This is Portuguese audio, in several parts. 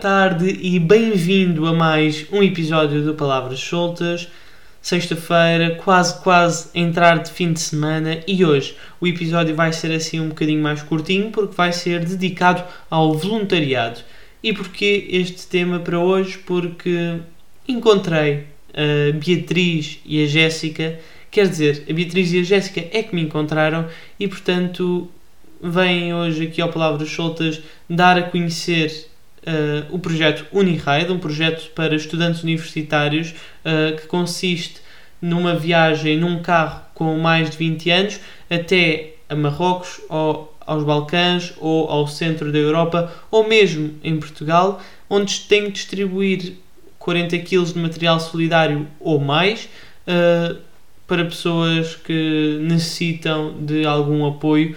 Tarde e bem-vindo a mais um episódio do Palavras Soltas. Sexta-feira, quase quase entrar de fim de semana e hoje o episódio vai ser assim um bocadinho mais curtinho porque vai ser dedicado ao voluntariado. E porquê este tema para hoje? Porque encontrei a Beatriz e a Jéssica, quer dizer, a Beatriz e a Jéssica é que me encontraram e portanto vêm hoje aqui ao Palavras Soltas dar a conhecer uh, o projeto Uniride, um projeto para estudantes universitários uh, que consiste numa viagem num carro com mais de 20 anos até a Marrocos ou aos Balcãs ou ao centro da Europa ou mesmo em Portugal, onde tem que distribuir 40 kg de material solidário ou mais uh, para pessoas que necessitam de algum apoio,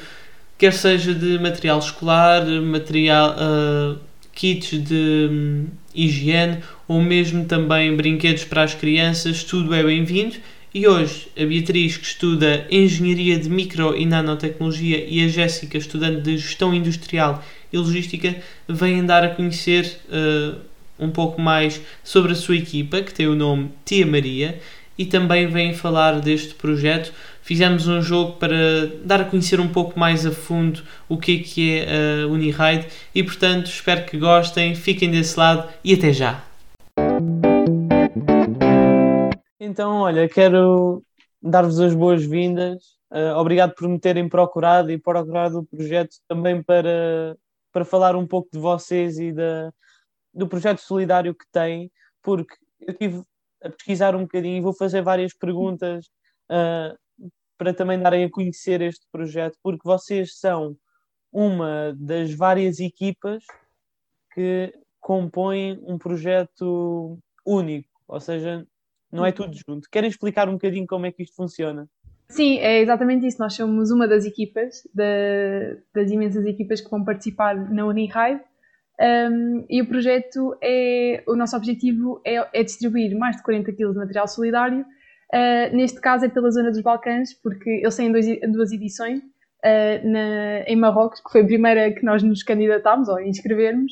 quer seja de material escolar, material. Uh, kits de hum, higiene ou mesmo também brinquedos para as crianças, tudo é bem-vindo. E hoje a Beatriz, que estuda Engenharia de Micro e Nanotecnologia, e a Jéssica, estudante de Gestão Industrial e Logística, vêm dar a conhecer uh, um pouco mais sobre a sua equipa, que tem o nome Tia Maria, e também vêm falar deste projeto fizemos um jogo para dar a conhecer um pouco mais a fundo o que é que é a Uniride e portanto espero que gostem, fiquem desse lado e até já. Então, olha, quero dar-vos as boas-vindas. Uh, obrigado por me terem procurado e procurado o projeto também para, para falar um pouco de vocês e da, do projeto solidário que têm, porque eu estive a pesquisar um bocadinho e vou fazer várias perguntas uh, para também darem a conhecer este projeto, porque vocês são uma das várias equipas que compõem um projeto único, ou seja, não é tudo junto. Querem explicar um bocadinho como é que isto funciona? Sim, é exatamente isso. Nós somos uma das equipas, da, das imensas equipas que vão participar na Uniride. Um, e o projeto é, o nosso objetivo é, é distribuir mais de 40 kg de material solidário Uh, neste caso é pela zona dos Balcãs, porque eles têm dois, duas edições uh, na, em Marrocos, que foi a primeira que nós nos candidatámos ou inscrevermos.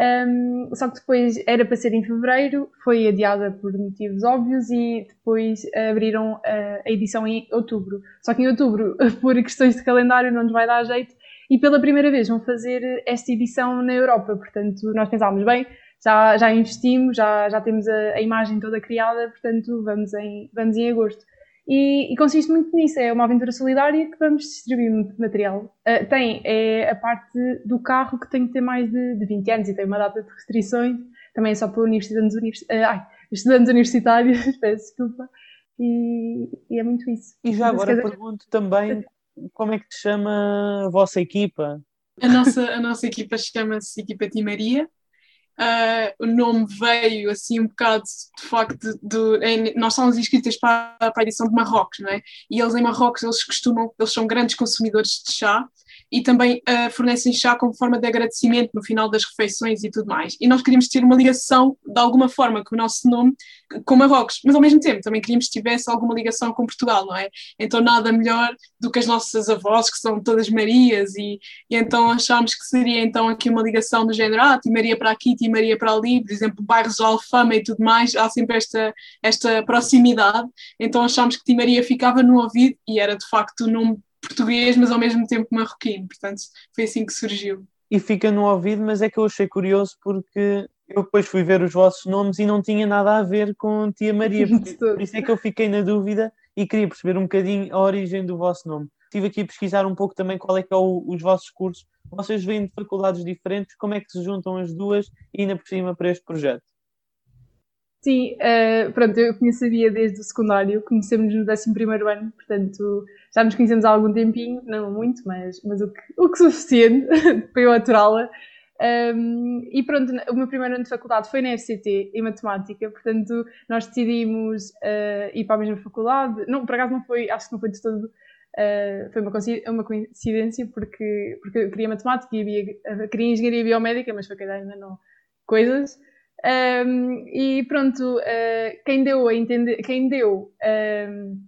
Um, só que depois era para ser em fevereiro, foi adiada por motivos óbvios e depois abriram uh, a edição em outubro. Só que em outubro, por questões de calendário, não nos vai dar jeito e pela primeira vez vão fazer esta edição na Europa. Portanto, nós pensámos, bem, já, já investimos, já, já temos a, a, imagem toda criada, portanto vamos em, vamos em agosto. E, e, consiste muito nisso, é uma aventura solidária que vamos distribuir material. Uh, tem é a parte do carro que tem que ter mais de, de 20 anos e tem uma data de restrições, também é só para universidades, univers, uh, ai, estudantes universitários, peço desculpa, e, e, é muito isso. E já agora dizer... pergunto também como é que te chama a vossa equipa? A nossa, a nossa equipa chama-se Equipa Timaria Uh, o nome veio assim um bocado de facto de, nós somos inscritas para, para a edição de Marrocos, não é? E eles em Marrocos eles costumam, eles são grandes consumidores de chá e também uh, fornecem chá como forma de agradecimento no final das refeições e tudo mais. E nós queríamos ter uma ligação, de alguma forma, com o nosso nome, com Marrocos, mas ao mesmo tempo também queríamos que tivesse alguma ligação com Portugal, não é? Então nada melhor do que as nossas avós, que são todas Marias, e, e então achámos que seria então aqui uma ligação do género, ah, Ti Maria para aqui, Ti Maria para ali, por exemplo, bairros de Alfama e tudo mais, há sempre esta, esta proximidade, então achámos que Ti Maria ficava no ouvido e era de facto o nome português, mas ao mesmo tempo marroquino. Portanto, foi assim que surgiu. E fica no ouvido, mas é que eu achei curioso porque eu depois fui ver os vossos nomes e não tinha nada a ver com Tia Maria. Por isso é que eu fiquei na dúvida e queria perceber um bocadinho a origem do vosso nome. Estive aqui a pesquisar um pouco também qual é que é o, os vossos cursos. Vocês vêm de faculdades diferentes, como é que se juntam as duas e ainda por cima para este projeto? Sim, uh, pronto, eu conhecia desde o secundário, conhecemos no 11 ano, portanto já nos conhecemos há algum tempinho, não muito, mas, mas o, que, o que suficiente para eu aturá-la. Um, e pronto, o meu primeiro ano de faculdade foi na FCT, em Matemática, portanto nós decidimos uh, ir para a mesma faculdade. Não, por acaso não foi, acho que não foi de todo, uh, foi uma, coincidência, porque, porque eu queria Matemática e queria Engenharia Biomédica, mas foi que ainda não coisas. Um, e pronto, uh, quem deu a entender, quem deu um,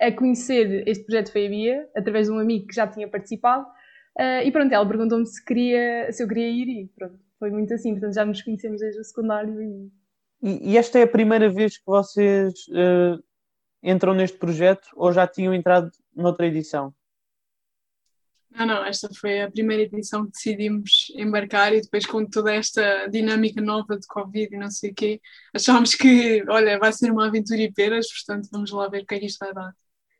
a conhecer este projeto foi a Bia, através de um amigo que já tinha participado. Uh, e pronto, ela perguntou-me se, queria, se eu queria ir e pronto, foi muito assim, portanto já nos conhecemos desde o secundário e... E, e esta é a primeira vez que vocês uh, entram neste projeto ou já tinham entrado noutra edição? Não, não, esta foi a primeira edição que decidimos embarcar e depois com toda esta dinâmica nova de Covid e não sei o quê, achámos que, olha, vai ser uma aventura e peras, portanto vamos lá ver o que é que isto vai dar.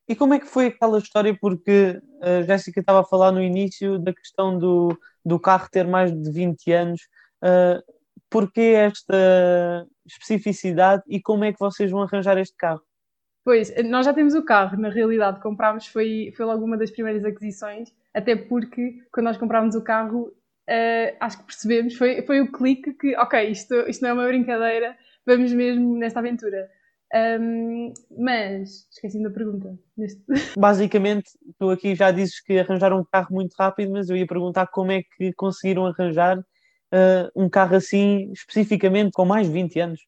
E como é que foi aquela história? Porque a Jéssica estava a falar no início da questão do, do carro ter mais de 20 anos. Uh, porquê esta especificidade e como é que vocês vão arranjar este carro? Pois, nós já temos o carro, na realidade, comprámos, foi, foi logo uma das primeiras aquisições, até porque quando nós comprámos o carro, uh, acho que percebemos, foi, foi o clique que, ok, isto, isto não é uma brincadeira, vamos mesmo nesta aventura. Um, mas esqueci da pergunta. Neste... Basicamente, tu aqui já dizes que arranjaram um carro muito rápido, mas eu ia perguntar como é que conseguiram arranjar uh, um carro assim, especificamente com mais de 20 anos.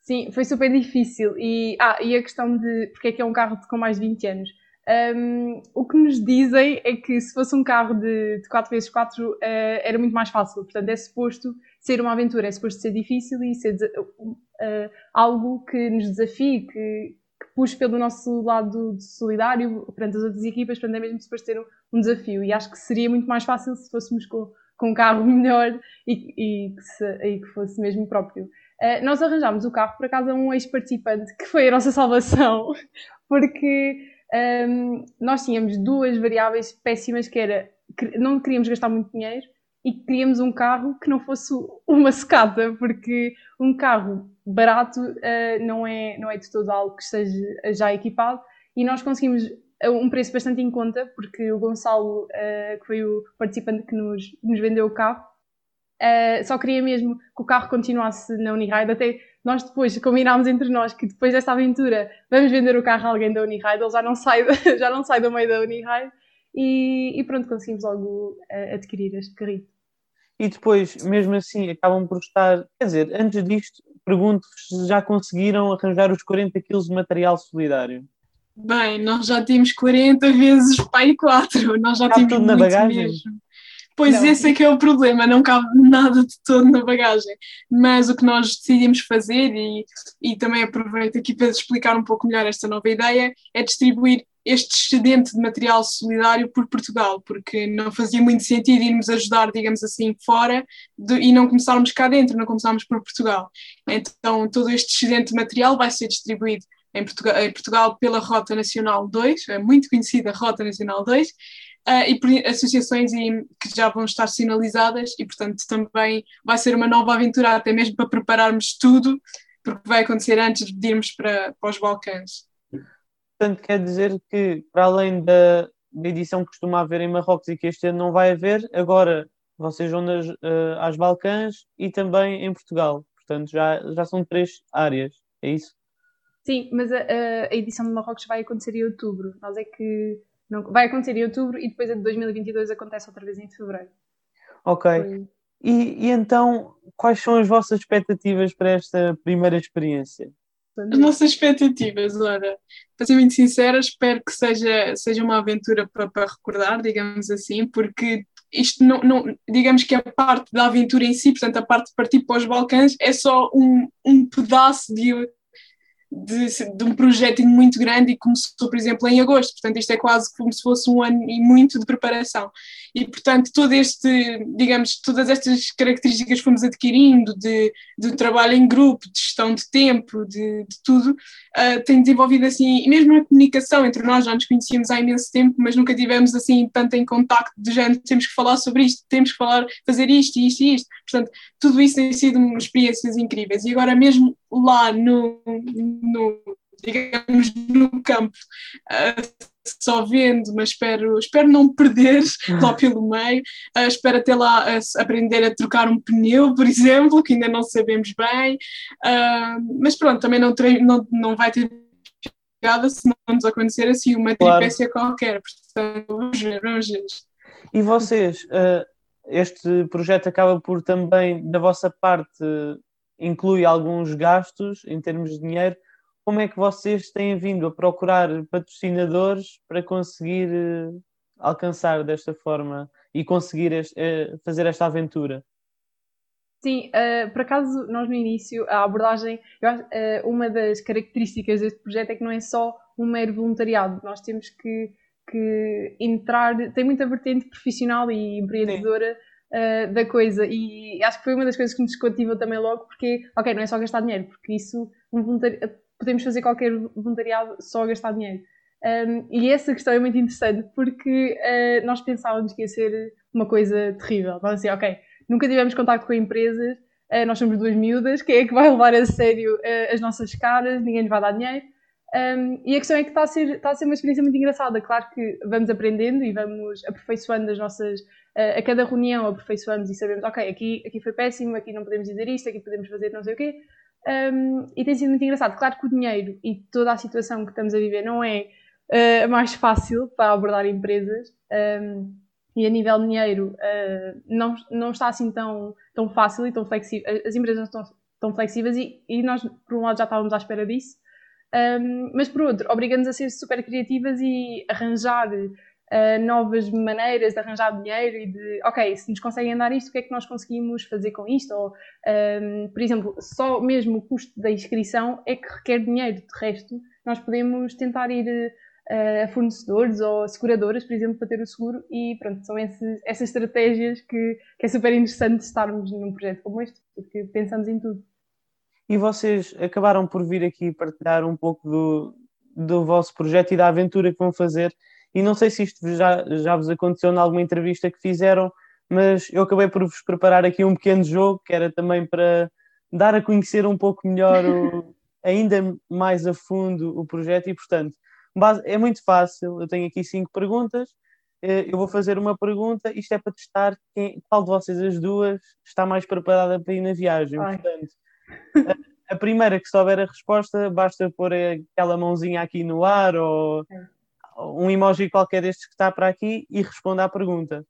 Sim, foi super difícil. E, ah, e a questão de porque é que é um carro com mais de 20 anos. Um, o que nos dizem é que se fosse um carro de, de 4x4 uh, era muito mais fácil. Portanto, é suposto ser uma aventura, é suposto ser difícil e ser uh, algo que nos desafie, que, que puxe pelo nosso lado solidário perante as outras equipas. Portanto, é mesmo suposto ser um, um desafio. E acho que seria muito mais fácil se fôssemos com, com um carro melhor e, e, que, se, e que fosse mesmo próprio. Uh, nós arranjámos o carro por acaso a um ex-participante que foi a nossa salvação, porque um, nós tínhamos duas variáveis péssimas que era que não queríamos gastar muito dinheiro e queríamos um carro que não fosse uma secada, porque um carro barato uh, não, é, não é de todo algo que esteja já equipado. E nós conseguimos um preço bastante em conta, porque o Gonçalo, uh, que foi o participante que nos, nos vendeu o carro, uh, só queria mesmo que o carro continuasse na Uniride, até nós depois combinámos entre nós que depois desta aventura vamos vender o carro a alguém da Uniride, ele já não sai, já não sai do meio da Uniride e, e pronto, conseguimos logo uh, adquirir este carrito. E depois, mesmo assim, acabam por estar. Quer dizer, antes disto, pergunto-vos se já conseguiram arranjar os 40 kg de material solidário. Bem, nós já temos 40 vezes pai 4, nós já temos tudo na bagagem. Mesmo. Pois não. esse é que é o problema, não cabe nada de todo na bagagem. Mas o que nós decidimos fazer, e, e também aproveito aqui para explicar um pouco melhor esta nova ideia, é distribuir este excedente de material solidário por Portugal, porque não fazia muito sentido irmos ajudar, digamos assim, fora de, e não começarmos cá dentro, não começarmos por Portugal. Então, todo este excedente de material vai ser distribuído em Portugal, em Portugal pela Rota Nacional 2, é muito conhecida Rota Nacional 2, uh, e por associações e, que já vão estar sinalizadas e, portanto, também vai ser uma nova aventura, até mesmo para prepararmos tudo, porque vai acontecer antes de irmos para, para os Balcãs. Portanto, quer dizer que, para além da, da edição que costuma haver em Marrocos e que este ano não vai haver, agora vocês vão nas, uh, às Balcãs e também em Portugal. Portanto, já, já são três áreas, é isso? Sim, mas a, a, edição de Marrocos vai acontecer em outubro. Nós é que não, vai acontecer em outubro e depois a de 2022 acontece outra vez em fevereiro. Ok. Foi... E, e, então, quais são as vossas expectativas para esta primeira experiência? As nossas expectativas, ora, para ser muito sincera, espero que seja, seja uma aventura para, para recordar, digamos assim, porque isto não, não, digamos que a parte da aventura em si, portanto, a parte de partir para os Balcãs, é só um, um pedaço de de, de, um projeto muito grande e começou, por exemplo, em agosto. Portanto, isto é quase como se fosse um ano e muito de preparação. E, portanto, todo este, digamos, todas estas características que fomos adquirindo de, de trabalho em grupo, de gestão de tempo, de, de tudo, uh, tem desenvolvido assim, e mesmo a comunicação entre nós, já nos conhecíamos há imenso tempo, mas nunca tivemos assim tanto em contacto de gente, temos que falar sobre isto, temos que falar, fazer isto, isto e isto. Portanto, tudo isso tem sido experiências incríveis. E agora mesmo lá no, no digamos, no campo, uh, só vendo, mas espero, espero não perder lá pelo meio. Uh, espero até lá uh, aprender a trocar um pneu, por exemplo, que ainda não sabemos bem. Uh, mas pronto, também não, não, não vai ter pegada se não nos acontecer assim uma claro. tripécia qualquer. Portanto, vamos ver, vamos ver. E vocês, este projeto acaba por também, da vossa parte, inclui alguns gastos em termos de dinheiro como é que vocês têm vindo a procurar patrocinadores para conseguir uh, alcançar desta forma e conseguir este, uh, fazer esta aventura? Sim, uh, por acaso nós no início, a abordagem, acho, uma das características deste projeto é que não é só um mero voluntariado, nós temos que, que entrar, tem muita vertente profissional e empreendedora da coisa. E acho que foi uma das coisas que nos cativou também logo porque, ok, não é só gastar dinheiro, porque isso, um podemos fazer qualquer voluntariado só gastar dinheiro. Um, e essa questão é muito interessante porque nós pensávamos que ia ser uma coisa terrível, nós assim, ok, nunca tivemos contato com empresas, uh, nós somos duas miúdas, quem é que vai levar a sério uh, as nossas caras, ninguém nos vai dar dinheiro. Um, e a questão é que está a, ser, está a ser uma experiência muito engraçada. Claro que vamos aprendendo e vamos aperfeiçoando as nossas. Uh, a cada reunião aperfeiçoamos e sabemos, ok, aqui, aqui foi péssimo, aqui não podemos dizer isto, aqui podemos fazer não sei o quê. Um, e tem sido muito engraçado. Claro que o dinheiro e toda a situação que estamos a viver não é uh, mais fácil para abordar empresas. Um, e a nível de dinheiro uh, não, não está assim tão, tão fácil e tão flexível. As empresas não estão tão flexíveis e, e nós, por um lado, já estávamos à espera disso, um, mas por outro, obriga-nos a ser super criativas e arranjar uh, novas maneiras de arranjar dinheiro e de, ok, se nos conseguem dar isto, o que é que nós conseguimos fazer com isto? Ou, um, por exemplo, só mesmo o custo da inscrição é que requer dinheiro, de resto, nós podemos tentar ir a fornecedores ou seguradoras, por exemplo, para ter o seguro e pronto, são esses, essas estratégias que, que é super interessante estarmos num projeto como este, porque pensamos em tudo. E vocês acabaram por vir aqui partilhar um pouco do, do vosso projeto e da aventura que vão fazer. E não sei se isto já, já vos aconteceu em alguma entrevista que fizeram, mas eu acabei por vos preparar aqui um pequeno jogo que era também para dar a conhecer um pouco melhor, o, ainda mais a fundo, o projeto. E portanto, é muito fácil. Eu tenho aqui cinco perguntas. Eh, eu vou fazer uma pergunta. Isto é para testar quem, qual de vocês, as duas, está mais preparada para ir na viagem. Ai. Portanto, a, a, primeira que souber a resposta, basta pôr aquela mãozinha aqui no ar ou um emoji qualquer destes que está para aqui e responda à pergunta.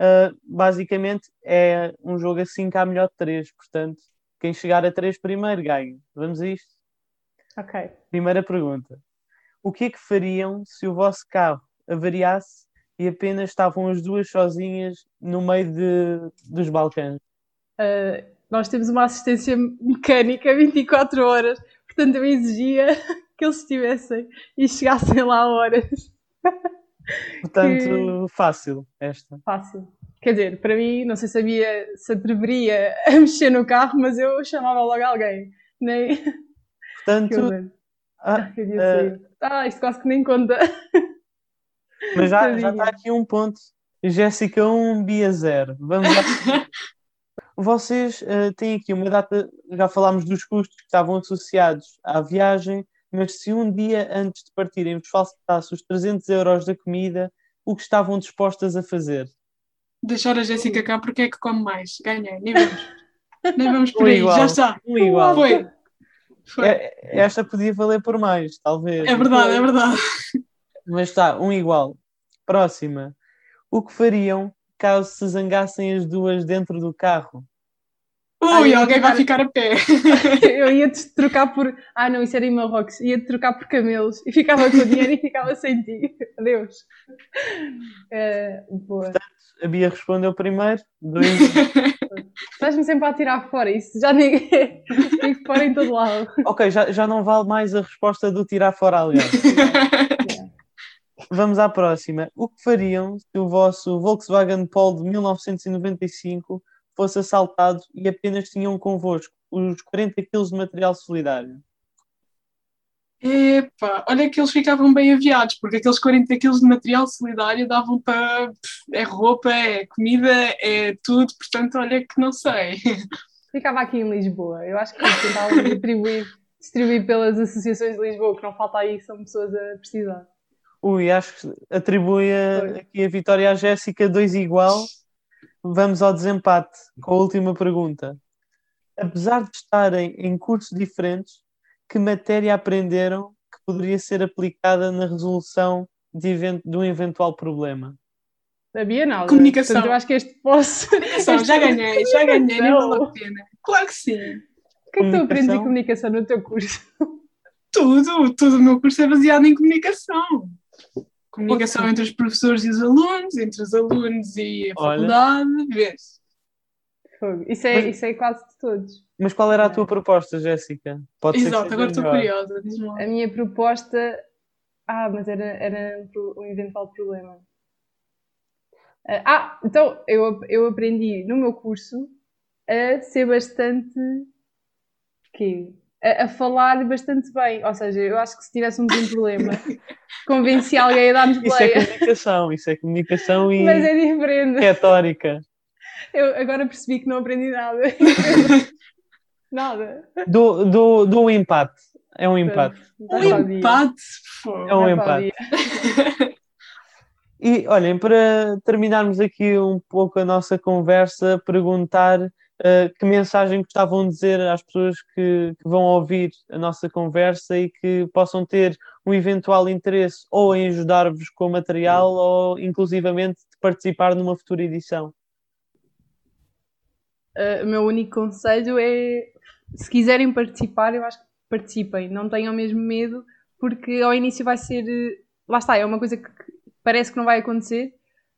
Uh, basicamente é um jogo assim que há melhor de três. Portanto, quem chegar a três primeiro ganha. Vamos a isto? Ok. Primeira pergunta o que é que fariam se o vosso carro avariasse e apenas estavam as duas sozinhas no meio de, dos Balcãs? Uh, nós temos uma assistência mecânica 24 horas, portanto eu exigia que eles estivessem e chegassem lá a horas. Portanto, que... fácil esta. Fácil. Quer dizer, para mim, não sei se sabia, se atreveria a mexer no carro, mas eu chamava logo alguém. Nem... Portanto, ah, uh, ah, isto quase que nem conta. Mas já, já está aqui um ponto. Jéssica 1, Bia 0. Vamos lá. Vocês uh, têm aqui uma data, já falámos dos custos que estavam associados à viagem, mas se um dia antes de partirem vos faltasse os 300 euros da comida, o que estavam dispostas a fazer? Deixar a Jéssica cá porque é que come mais. Ganhei, nem vamos. nem vamos por aí, já está. Um igual. Foi. É, esta podia valer por mais, talvez. É verdade, é verdade. Mas está, um igual. Próxima. O que fariam caso se zangassem as duas dentro do carro? Ui, alguém vai ficar a pé. eu ia-te trocar por. Ah, não, isso era em Marrocos. Ia-te trocar por camelos e ficava com o dinheiro e ficava sem ti. Adeus. É, boa. Portanto, a Bia respondeu primeiro. Dois. Estás-me sempre a tirar fora. Isso já ninguém. Fico fora em todo lado. Ok, já, já não vale mais a resposta do tirar fora, aliás. Vamos à próxima. O que fariam se o vosso Volkswagen Polo de 1995 fosse assaltado e apenas tinham convosco os 40 kg de material solidário? Epá, olha que eles ficavam bem aviados, porque aqueles 40 kg de material solidário davam para. É roupa, é comida, é tudo, portanto, olha que não sei. Ficava aqui em Lisboa. Eu acho que tentavam distribuir, distribuir pelas associações de Lisboa, que não falta aí, são pessoas a precisar. Ui, acho que atribui a, aqui a vitória à Jéssica, dois igual. Vamos ao desempate com a última pergunta. Apesar de estarem em cursos diferentes, que matéria aprenderam que poderia ser aplicada na resolução de, event de um eventual problema? Sabia nada. Comunicação. Portanto, eu acho que este posso. Comunicação, já ganhei, já ganhei, nem vale a pena. Claro que sim. O que é que tu aprendes em comunicação no teu curso? Tudo, todo o meu curso é baseado em comunicação. Comunicação entre os professores e os alunos, entre os alunos e a faculdade, vês? Isso é, Mas- isso é quase de todos. Mas qual era a tua proposta, Jéssica? Pode que Exato, agora estou curiosa. A minha proposta. Ah, mas era, era um eventual problema. Ah, Ah, então eu, eu aprendi no meu curso a ser bastante. quê? A, a falar bastante bem. Ou seja, eu acho que se tivéssemos um problema, convenci alguém a dar-nos Isso é comunicação, isso é comunicação e Mas é diferente. retórica. Eu agora percebi que não aprendi nada. nada. Do, do, do um empate. É um empate. Dá Um empate. É um o empate. E olhem, para terminarmos aqui um pouco a nossa conversa, perguntar eh, que mensagem gostavam de dizer às pessoas que, que vão ouvir a nossa conversa e que possam ter um eventual interesse ou em ajudar-vos com material ou inclusivamente de participar numa futura edição. Uh, o meu único conselho é se quiserem participar, eu acho que participem, não tenham mesmo medo, porque ao início vai ser uh, lá está, é uma coisa que parece que não vai acontecer,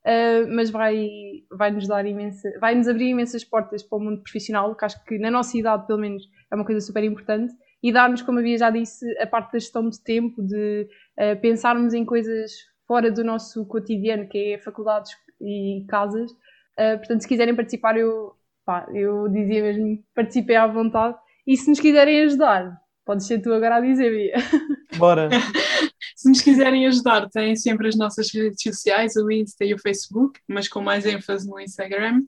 uh, mas vai, vai nos dar imensa, vai nos abrir imensas portas para o mundo profissional, que acho que na nossa idade, pelo menos, é uma coisa super importante, e dar-nos, como havia já disse, a parte da gestão de tempo, de uh, pensarmos em coisas fora do nosso cotidiano, que é faculdades e casas. Uh, portanto, se quiserem participar, eu pá, eu dizia mesmo, participem à vontade. E se nos quiserem ajudar, podes ser tu agora a dizer, Bia. Bora! Se nos quiserem ajudar, têm sempre as nossas redes sociais, o Insta e o Facebook, mas com mais ênfase no Instagram.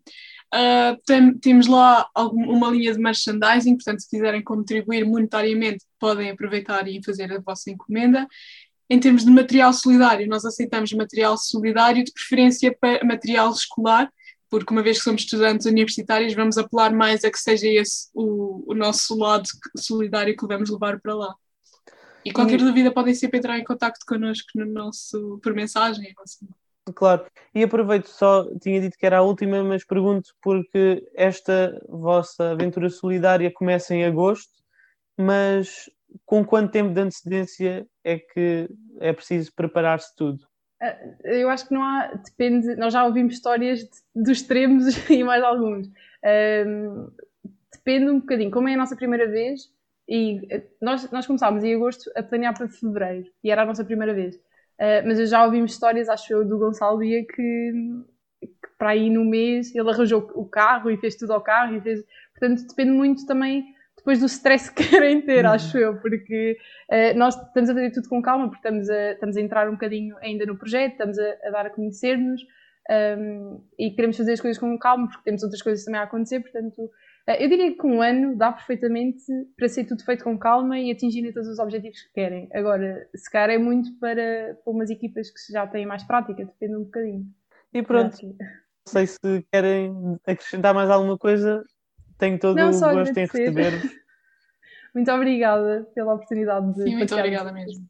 Uh, tem- temos lá algum- uma linha de merchandising, portanto, se quiserem contribuir monetariamente, podem aproveitar e fazer a vossa encomenda. Em termos de material solidário, nós aceitamos material solidário, de preferência para material escolar, porque uma vez que somos estudantes universitários, vamos apelar mais a que seja esse o, o nosso lado solidário que vamos levar para lá. E qualquer E- dúvida podem sempre entrar em contato connosco no nosso, por mensagem. assim. Claro, e aproveito só, tinha dito que era a última, mas pergunto porque esta vossa aventura solidária começa em agosto, mas com quanto tempo de antecedência é que é preciso preparar-se tudo? Eu acho que não há, depende, nós já ouvimos histórias de- dos extremos e mais alguns. Ahm, depende um bocadinho, como é a nossa primeira vez, e eh, nós, nós começámos em agosto a planear para fevereiro, e era a nossa primeira vez. Ah, mas eu já ouvimos histórias, acho eu, do Gonçalo Bia, que, que para aí no mês ele arranjou o carro e fez tudo ao carro, e fez, portanto depende muito também depois do stress que querem ter, acho eu, porque Uh, nós estamos a fazer tudo com calma, porque estamos a, estamos a entrar um bocadinho ainda no projeto, estamos a, a dar a conhecer-nos um, e queremos fazer as coisas com calma, porque temos outras coisas também a acontecer. Portanto, uh, eu diria que um ano dá perfeitamente para ser tudo feito com calma e atingirem todos os objetivos que querem. Agora, se calhar é muito para, para umas equipas que já têm mais prática, depende um bocadinho. E pronto, não sei se querem acrescentar mais alguma coisa, tenho todo Não, o gosto em agradecer. receber-vos. Muito obrigada pela oportunidade de Sim, muito obrigada mesmo.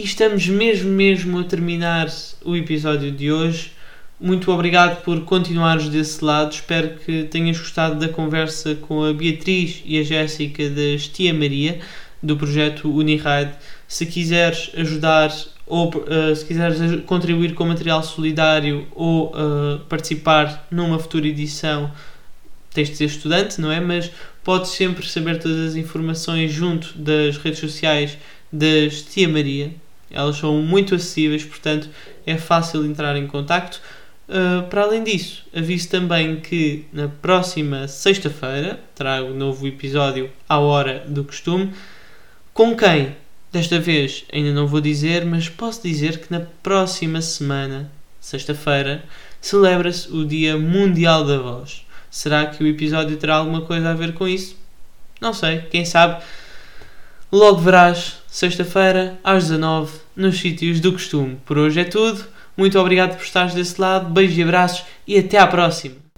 E estamos mesmo, mesmo a terminar o episódio de hoje. Muito obrigado por continuares desse lado. Espero que tenhas gostado da conversa com a Beatriz e a Jéssica das Tia Maria, do projeto Uniride. Se quiseres ajudar ou eh, se quiseres contribuir com material solidário ou eh, participar numa futura edição, tens de ser estudante, não é? Mas podes sempre saber todas as informações junto das redes sociais das Tia Maria. Elas são muito acessíveis, portanto é fácil entrar em contacto. Uh, para além disso, aviso também que na próxima sexta-feira trago novo episódio à hora do costume. Com quem? Desta vez ainda não vou dizer, mas posso dizer que na próxima semana, sexta-feira, celebra-se o Dia Mundial da Voz. Será que o episódio terá alguma coisa a ver com isso? Não sei, quem sabe. Logo verás, sexta-feira, às 19 nos sítios do costume. Por hoje é tudo. Muito obrigado por estares desse lado. Beijos e abraços e até à próxima.